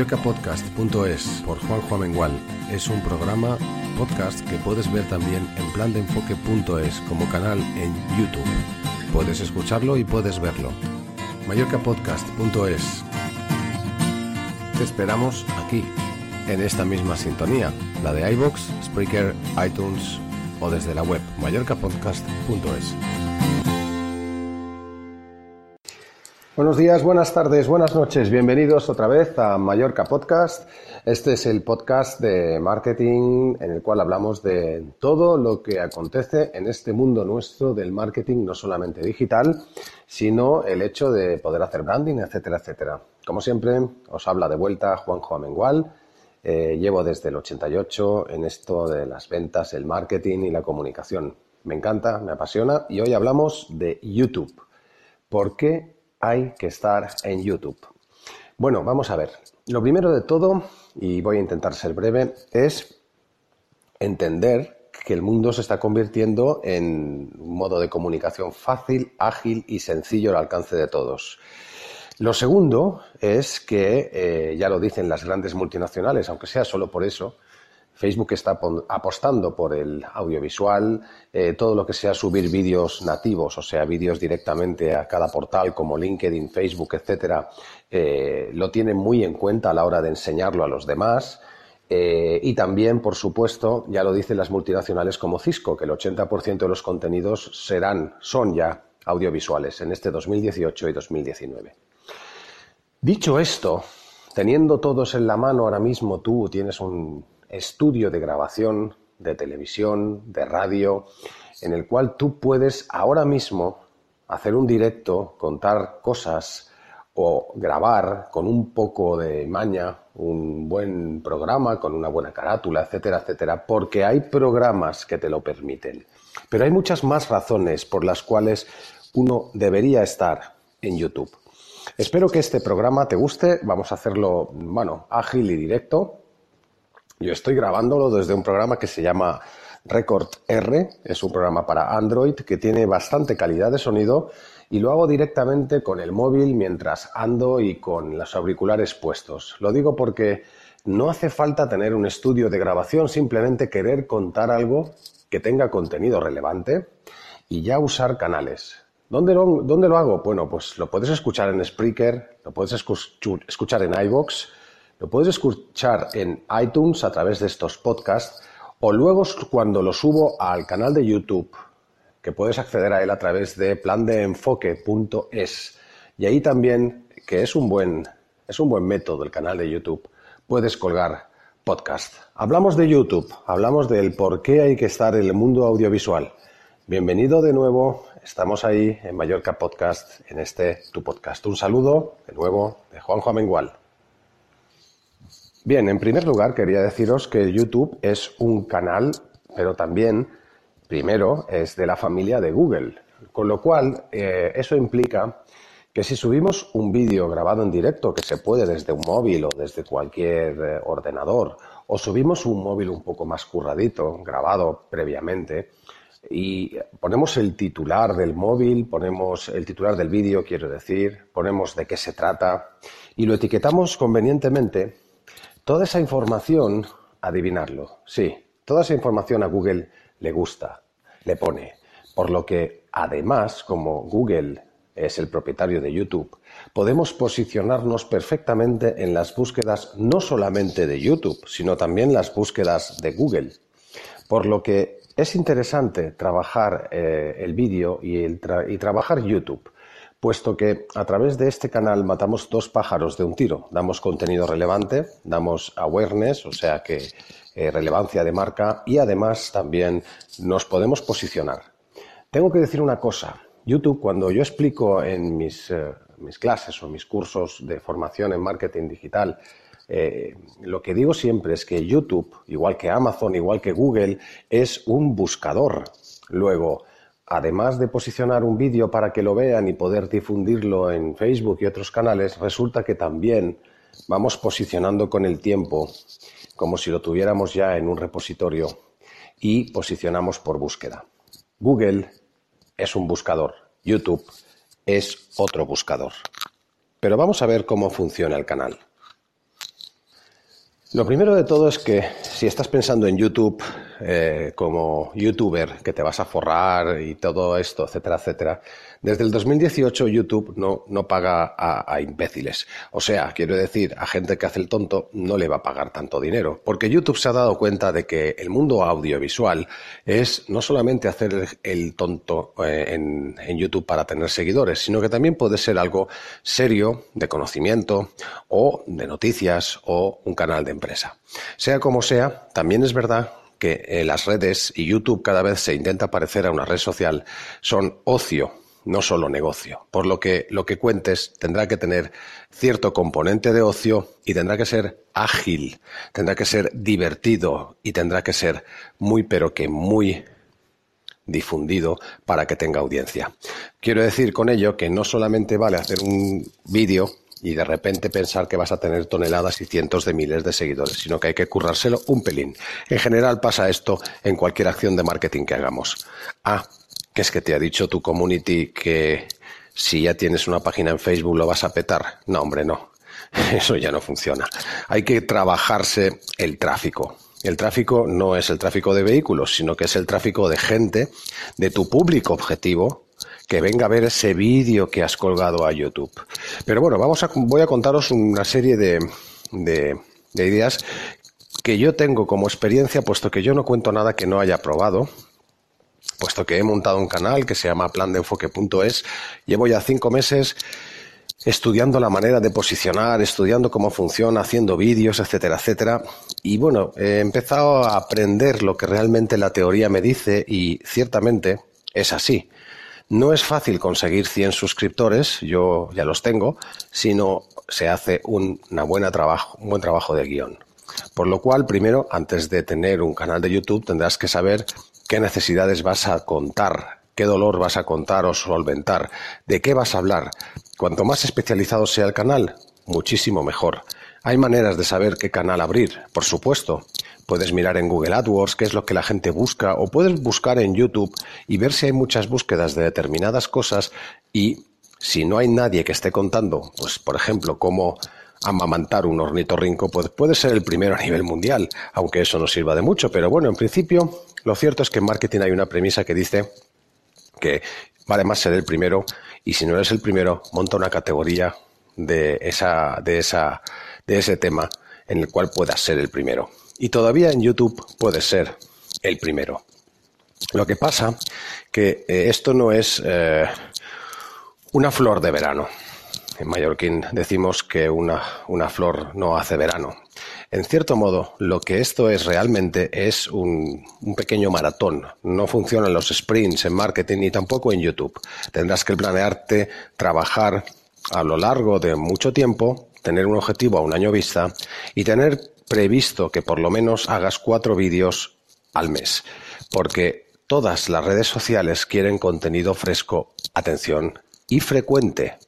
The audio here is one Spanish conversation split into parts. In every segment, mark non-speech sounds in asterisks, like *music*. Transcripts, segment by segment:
Mallorcapodcast.es por Juan Juan Mengual es un programa podcast que puedes ver también en plandeenfoque.es como canal en YouTube. Puedes escucharlo y puedes verlo. Mallorcapodcast.es Te esperamos aquí, en esta misma sintonía, la de iBox, Spreaker, iTunes o desde la web mallorcapodcast.es. Buenos días, buenas tardes, buenas noches. Bienvenidos otra vez a Mallorca Podcast. Este es el podcast de marketing en el cual hablamos de todo lo que acontece en este mundo nuestro del marketing, no solamente digital, sino el hecho de poder hacer branding, etcétera, etcétera. Como siempre, os habla de vuelta Juanjo Amengual. Eh, llevo desde el 88 en esto de las ventas, el marketing y la comunicación. Me encanta, me apasiona y hoy hablamos de YouTube. ¿Por qué hay que estar en YouTube? Bueno, vamos a ver. Lo primero de todo, y voy a intentar ser breve, es entender que el mundo se está convirtiendo en un modo de comunicación fácil, ágil y sencillo al alcance de todos. Lo segundo es que, eh, ya lo dicen las grandes multinacionales, aunque sea solo por eso, Facebook está apostando por el audiovisual, eh, todo lo que sea subir vídeos nativos, o sea, vídeos directamente a cada portal como LinkedIn, Facebook, etcétera, eh, lo tienen muy en cuenta a la hora de enseñarlo a los demás. Eh, y también, por supuesto, ya lo dicen las multinacionales como Cisco, que el 80% de los contenidos serán, son ya audiovisuales en este 2018 y 2019. Dicho esto, teniendo todos en la mano ahora mismo, tú tienes un estudio de grabación de televisión, de radio, en el cual tú puedes ahora mismo hacer un directo, contar cosas o grabar con un poco de maña un buen programa, con una buena carátula, etcétera, etcétera, porque hay programas que te lo permiten. Pero hay muchas más razones por las cuales uno debería estar en YouTube. Espero que este programa te guste, vamos a hacerlo, bueno, ágil y directo, yo estoy grabándolo desde un programa que se llama Record R, es un programa para Android que tiene bastante calidad de sonido y lo hago directamente con el móvil mientras ando y con los auriculares puestos. Lo digo porque no hace falta tener un estudio de grabación, simplemente querer contar algo que tenga contenido relevante y ya usar canales. ¿Dónde lo, lo hago? Bueno, pues lo puedes escuchar en Spreaker, lo puedes escuchar en iVoox, lo puedes escuchar en iTunes a través de estos podcasts o luego cuando lo subo al canal de YouTube, que puedes acceder a él a través de plandeenfoque.es. Y ahí también, que es un buen, es un buen método el canal de YouTube, puedes colgar podcast. Hablamos de YouTube, hablamos del por qué hay que estar en el mundo audiovisual. Bienvenido de nuevo, estamos ahí en Mallorca Podcast, en este tu podcast. Un saludo de nuevo de Juanjo Amengual. Bien, en primer lugar quería deciros que YouTube es un canal, pero también, primero, es de la familia de Google. Con lo cual, eh, eso implica que si subimos un vídeo grabado en directo, que se puede desde un móvil o desde cualquier eh, ordenador, o subimos un móvil un poco más curradito, grabado previamente, y ponemos el titular del móvil, ponemos el titular del vídeo, quiero decir, ponemos de qué se trata, y lo etiquetamos convenientemente, Toda esa información, adivinarlo, sí, toda esa información a Google le gusta, le pone. Por lo que, además, como Google es el propietario de YouTube, podemos posicionarnos perfectamente en las búsquedas no solamente de YouTube, sino también las búsquedas de Google. Por lo que es interesante trabajar eh, el vídeo y, y trabajar YouTube puesto que a través de este canal matamos dos pájaros de un tiro. Damos contenido relevante, damos awareness, o sea que eh, relevancia de marca y además también nos podemos posicionar. Tengo que decir una cosa. YouTube, cuando yo explico en mis, eh, mis clases o mis cursos de formación en marketing digital, eh, lo que digo siempre es que YouTube, igual que Amazon, igual que Google, es un buscador. Luego, además de posicionar un vídeo para que lo vean y poder difundirlo en Facebook y otros canales, resulta que también vamos posicionando con el tiempo como si lo tuviéramos ya en un repositorio y posicionamos por búsqueda. Google es un buscador, YouTube es otro buscador. Pero vamos a ver cómo funciona el canal. Lo primero de todo es que si estás pensando en YouTube eh, como youtuber, que te vas a forrar y todo esto, etcétera, etcétera, desde el 2018 YouTube no, no paga a, imbéciles. O sea, quiero decir, a gente que hace el tonto no le va a pagar tanto dinero. Porque YouTube se ha dado cuenta de que el mundo audiovisual es no solamente hacer el, tonto eh, en YouTube para tener seguidores, sino que también puede ser algo serio, de conocimiento, o de noticias, o un canal de empresa. Sea como sea, también es verdad que eh, las redes y YouTube cada vez se intenta parecer a una red social son ocio, no solo negocio. Por lo que lo que cuentes tendrá que tener cierto componente de ocio y tendrá que ser ágil, tendrá que ser divertido y tendrá que ser muy pero que muy difundido para que tenga audiencia. Quiero decir con ello que no solamente vale hacer un vídeo y de repente pensar que vas a tener toneladas y cientos de miles de seguidores, sino que hay que currárselo un pelín. En general pasa esto en cualquier acción de marketing que hagamos. Ah, que es que te ha dicho tu community que si ya tienes una página en Facebook lo vas a petar. No, hombre, no. *laughs* Eso ya no funciona. Hay que trabajarse el tráfico. El tráfico no es el tráfico de vehículos, sino que es el tráfico de gente, de tu público objetivo, que venga a ver ese vídeo que has colgado a YouTube. Pero bueno, vamos a, voy a contaros una serie de, de, de ideas que yo tengo como experiencia, puesto que yo no cuento nada que no haya probado, puesto que he montado un canal que se llama plandeenfoque.es. Llevo ya cinco meses estudiando la manera de posicionar, estudiando cómo funciona, haciendo vídeos, etcétera, etcétera. Y bueno, he empezado a aprender lo que realmente la teoría me dice y ciertamente es así. No es fácil conseguir 100 suscriptores, yo ya los tengo, sino se hace un, una buena trabajo, un buen trabajo de guion. Por lo cual, primero, antes de tener un canal de YouTube, tendrás que saber qué necesidades vas a contar, qué dolor vas a contar o solventar, de qué vas a hablar. Cuanto más especializado sea el canal, muchísimo mejor. Hay maneras de saber qué canal abrir, por supuesto. Puedes mirar en Google AdWords qué es lo que la gente busca o puedes buscar en YouTube y ver si hay muchas búsquedas de determinadas cosas y si no hay nadie que esté contando, pues por ejemplo, cómo amamantar un ornitorrinco, pues puede ser el primero a nivel mundial, aunque eso no sirva de mucho, pero bueno, en principio lo cierto es que en marketing hay una premisa que dice que vale más ser el primero y si no eres el primero, monta una categoría de esa de esa de ese tema en el cual puedas ser el primero. Y todavía en YouTube puede ser el primero. Lo que pasa que eh, esto no es eh, una flor de verano. En mallorquín decimos que una, una flor no hace verano. En cierto modo, lo que esto es realmente es un, un, pequeño maratón. No funcionan los sprints en marketing ni tampoco en YouTube. Tendrás que planearte, trabajar a lo largo de mucho tiempo, tener un objetivo a un año vista y tener previsto que por lo menos hagas cuatro vídeos al mes, porque todas las redes sociales quieren contenido fresco, atención, y frecuente.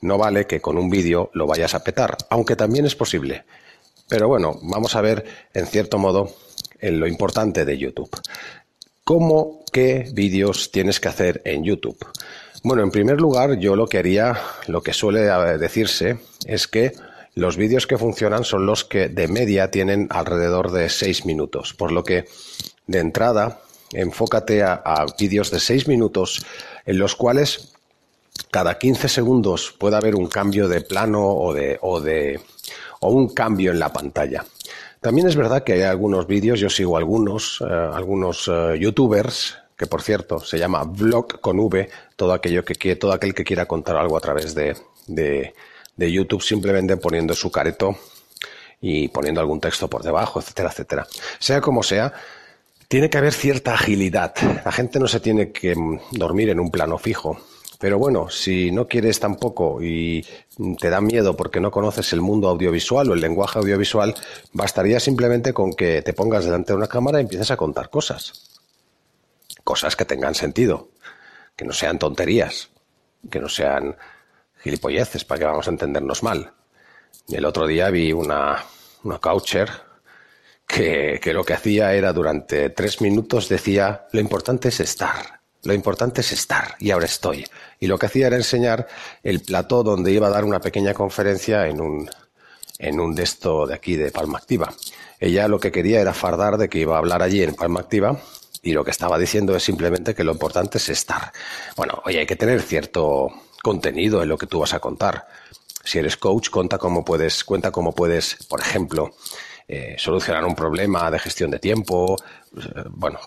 No vale que con un vídeo lo vayas a petar, aunque también es posible. Pero bueno, vamos a ver en cierto modo en lo importante de YouTube. ¿Cómo, qué vídeos tienes que hacer en YouTube? Bueno, en primer lugar, yo lo que haría, lo que suele decirse, es que los vídeos que funcionan son los que de media tienen alrededor de seis minutos, por lo que de entrada enfócate a, vídeos de seis minutos en los cuales cada 15 segundos puede haber un cambio de plano o de, o de o un cambio en la pantalla. También es verdad que hay algunos vídeos, yo sigo algunos, eh, algunos eh, youtubers, que por cierto se llama vlog con V, todo aquello que todo aquel que quiera contar algo a través de, de, de YouTube simplemente poniendo su careto y poniendo algún texto por debajo, etcétera, etcétera. Sea como sea, tiene que haber cierta agilidad. La gente no se tiene que mm, dormir en un plano fijo. Pero bueno, si no quieres tampoco y te da miedo porque no conoces el mundo audiovisual o el lenguaje audiovisual, bastaría simplemente con que te pongas delante de una cámara y empieces a contar cosas. Cosas que tengan sentido, que no sean tonterías, que no sean gilipolleces para que vamos a entendernos mal. El otro día vi una, una coucher que, que lo que hacía era durante tres minutos decía lo importante es estar, lo importante es estar y ahora estoy. Y lo que hacía era enseñar el plató donde iba a dar una pequeña conferencia en un, en un de esto de aquí de Palma Activa. Ella lo que quería era fardar de que iba a hablar allí en Palma Activa y lo que estaba diciendo es simplemente que lo importante es estar. Bueno, oye, hay que tener cierto contenido en lo que tú vas a contar. Si eres coach, cuenta cómo puedes, cuenta cómo puedes, por ejemplo, eh, solucionar un problema de gestión de tiempo. Eh, bueno,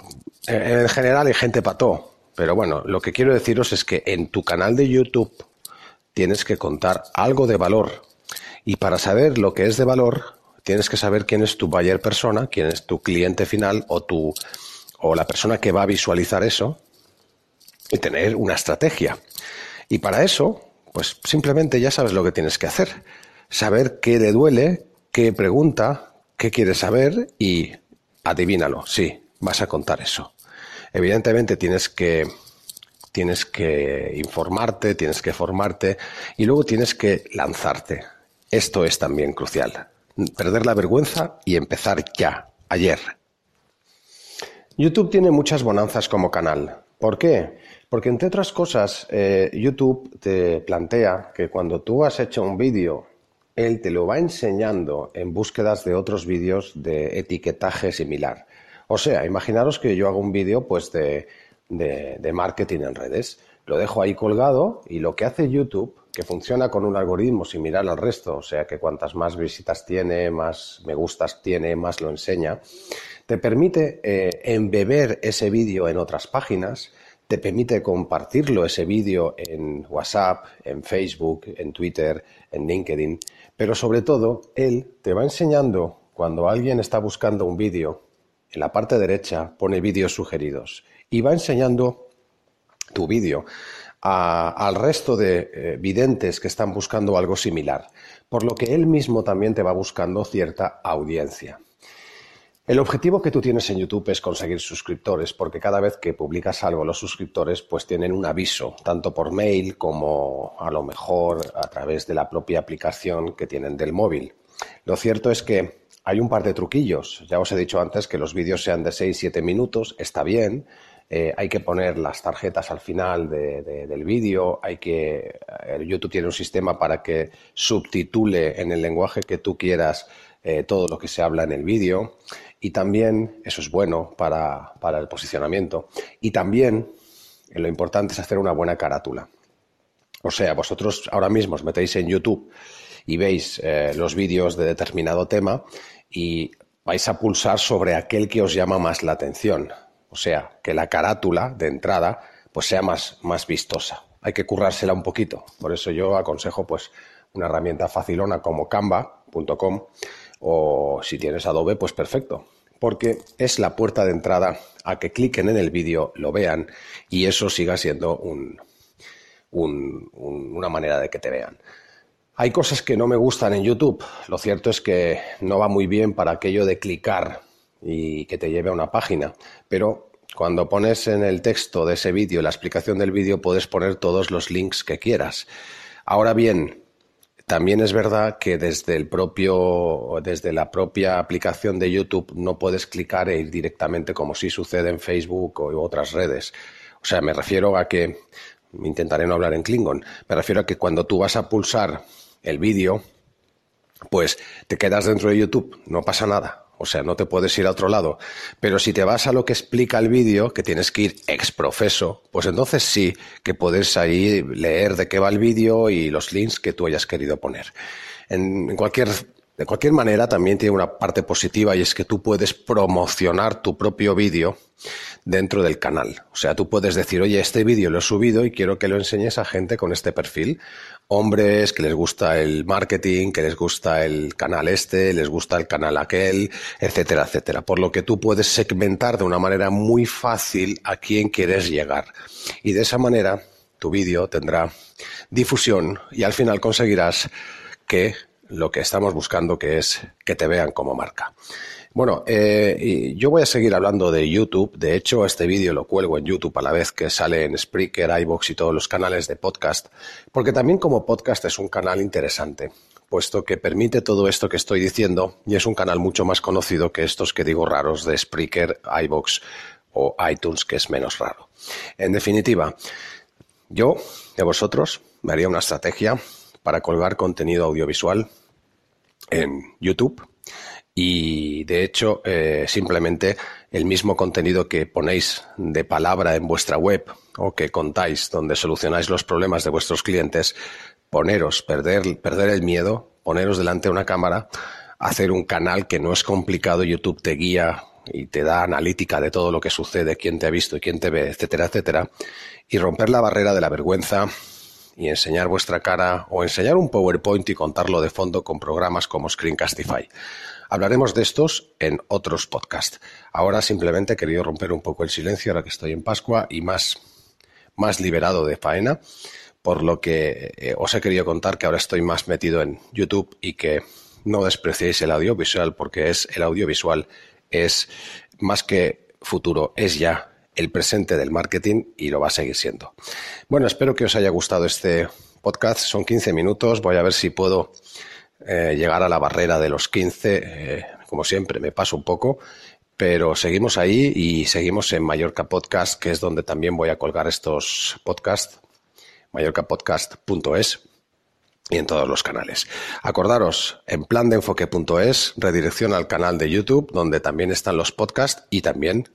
en general hay gente pató, pero bueno, lo que quiero deciros es que en tu canal de YouTube tienes que contar algo de valor. Y para saber lo que es de valor, tienes que saber quién es tu buyer persona, quién es tu cliente final o tu o la persona que va a visualizar eso y tener una estrategia. Y para eso, pues simplemente ya sabes lo que tienes que hacer. Saber qué le duele, qué pregunta, qué quiere saber y adivínalo. Sí, vas a contar eso. Evidentemente tienes que tienes que informarte, tienes que formarte y luego tienes que lanzarte. Esto es también crucial. Perder la vergüenza y empezar ya, ayer. YouTube tiene muchas bonanzas como canal. ¿Por qué? Porque entre otras cosas, eh, YouTube te plantea que cuando tú has hecho un vídeo, él te lo va enseñando en búsquedas de otros vídeos de etiquetaje similar. O sea, imaginaros que yo hago un vídeo pues de, de, marketing en redes. Lo dejo ahí colgado y lo que hace YouTube, que funciona con un algoritmo similar al resto, o sea que cuantas más visitas tiene, más me gustas tiene, más lo enseña, te permite eh, embeber ese vídeo en otras páginas, te permite compartirlo ese vídeo en WhatsApp, en Facebook, en Twitter, en LinkedIn, pero sobre todo él te va enseñando cuando alguien está buscando un vídeo en la parte derecha pone vídeos sugeridos y va enseñando tu vídeo al resto de eh, videntes que están buscando algo similar, por lo que él mismo también te va buscando cierta audiencia. El objetivo que tú tienes en YouTube es conseguir suscriptores, porque cada vez que publicas algo, los suscriptores pues tienen un aviso, tanto por mail como a lo mejor a través de la propia aplicación que tienen del móvil. Lo cierto es que hay un par de truquillos. Ya os he dicho antes que los vídeos sean de 6-7 minutos, está bien. Eh, hay que poner las tarjetas al final del vídeo. Hay que. Eh, YouTube tiene un sistema para que subtitule en el lenguaje que tú quieras eh, todo lo que se habla en el vídeo. Y también, eso es bueno para, para el posicionamiento. Y también, lo importante es hacer una buena carátula. O sea, vosotros ahora mismo os metéis en YouTube y veis eh, los vídeos de determinado tema y vais a pulsar sobre aquel que os llama más la atención. O sea, que la carátula de entrada pues sea más, más vistosa. Hay que currársela un poquito. Por eso yo aconsejo pues una herramienta facilona como canva.com o si tienes Adobe, pues perfecto. Porque es la puerta de entrada a que cliquen en el vídeo, lo vean y eso siga siendo un, una manera de que te vean. Hay cosas que no me gustan en YouTube. Lo cierto es que no va muy bien para aquello de clicar y que te lleve a una página. Pero cuando pones en el texto de ese vídeo, la explicación del vídeo, puedes poner todos los links que quieras. Ahora bien, también es verdad que desde el propio, desde la propia aplicación de YouTube no puedes clicar e ir directamente como si sucede en Facebook o otras redes. O sea, me refiero a que intentaré no hablar en Klingon. Me refiero a que cuando tú vas a pulsar el vídeo, pues te quedas dentro de YouTube, no pasa nada. O sea, no te puedes ir a otro lado. Pero si te vas a lo que explica el vídeo, que tienes que ir ex profeso, pues entonces sí que puedes ahí leer de qué va el vídeo y los links que tú hayas querido poner. En, cualquier, de cualquier manera, también tiene una parte positiva y es que tú puedes promocionar tu propio vídeo dentro del canal. O sea, tú puedes decir, oye, este vídeo lo he subido y quiero que lo enseñes a gente con este perfil hombres que les gusta el marketing, que les gusta el canal este, les gusta el canal aquel, etcétera, etcétera. Por lo que tú puedes segmentar de una manera muy fácil a quién quieres llegar. Y de esa manera tu vídeo tendrá difusión y al final conseguirás que lo que estamos buscando que es que te vean como marca. Bueno, eh, yo voy a seguir hablando de YouTube. De hecho, este vídeo lo cuelgo en YouTube a la vez que sale en Spreaker, iBox y todos los canales de podcast, porque también como podcast es un canal interesante, puesto que permite todo esto que estoy diciendo y es un canal mucho más conocido que estos que digo raros de Spreaker, iBox o iTunes, que es menos raro. En definitiva, yo de vosotros me haría una estrategia para colgar contenido audiovisual en YouTube. Y de hecho eh, simplemente el mismo contenido que ponéis de palabra en vuestra web o que contáis donde solucionáis los problemas de vuestros clientes, poneros, perder, perder el miedo, poneros delante de una cámara, hacer un canal que no es complicado, YouTube te guía y te da analítica de todo lo que sucede, quién te ha visto y quién te ve, etcétera, etcétera, y romper la barrera de la vergüenza y enseñar vuestra cara o enseñar un PowerPoint y contarlo de fondo con programas como Screencastify. Hablaremos de estos en otros podcasts. Ahora simplemente he querido romper un poco el silencio ahora que estoy en Pascua y más, más liberado de faena, por lo que eh, os he querido contar que ahora estoy más metido en YouTube y que no despreciéis el audiovisual porque es el audiovisual es más que futuro, es ya el presente del marketing y lo va a seguir siendo. Bueno, espero que os haya gustado este podcast. Son 15 minutos. Voy a ver si puedo eh, llegar a la barrera de los 15. Eh, como siempre, me paso un poco. Pero seguimos ahí y seguimos en Mallorca Podcast, que es donde también voy a colgar estos podcasts. mallorcapodcast.es y en todos los canales. Acordaros, en plan de enfoque.es, redirección al canal de YouTube, donde también están los podcasts y también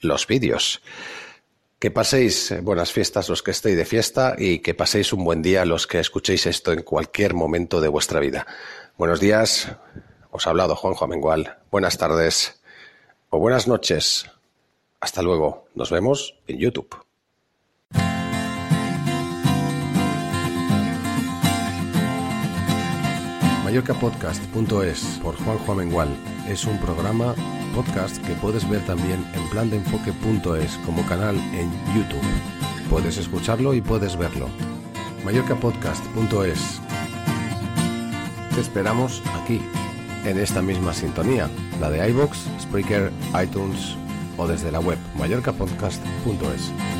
los vídeos. Que paséis eh, buenas fiestas los que estéis de fiesta y que paséis un buen día los que escuchéis esto en cualquier momento de vuestra vida. Buenos días, os ha hablado Juanjo Amengual. Buenas tardes o buenas noches. Hasta luego. Nos vemos en YouTube. Mallorcapodcast.es por Juanjo Amengual es un programa podcast que puedes ver también en plandeenfoque.es como canal en YouTube. Puedes escucharlo y puedes verlo. Mallorcapodcast.es Te esperamos aquí, en esta misma sintonía, la de iBox, Spreaker, iTunes o desde la web mallorcapodcast.es.